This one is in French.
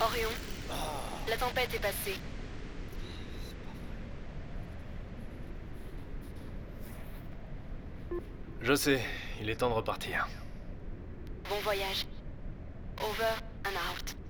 Orion, la tempête est passée. Je sais, il est temps de repartir. Bon voyage. Over and out.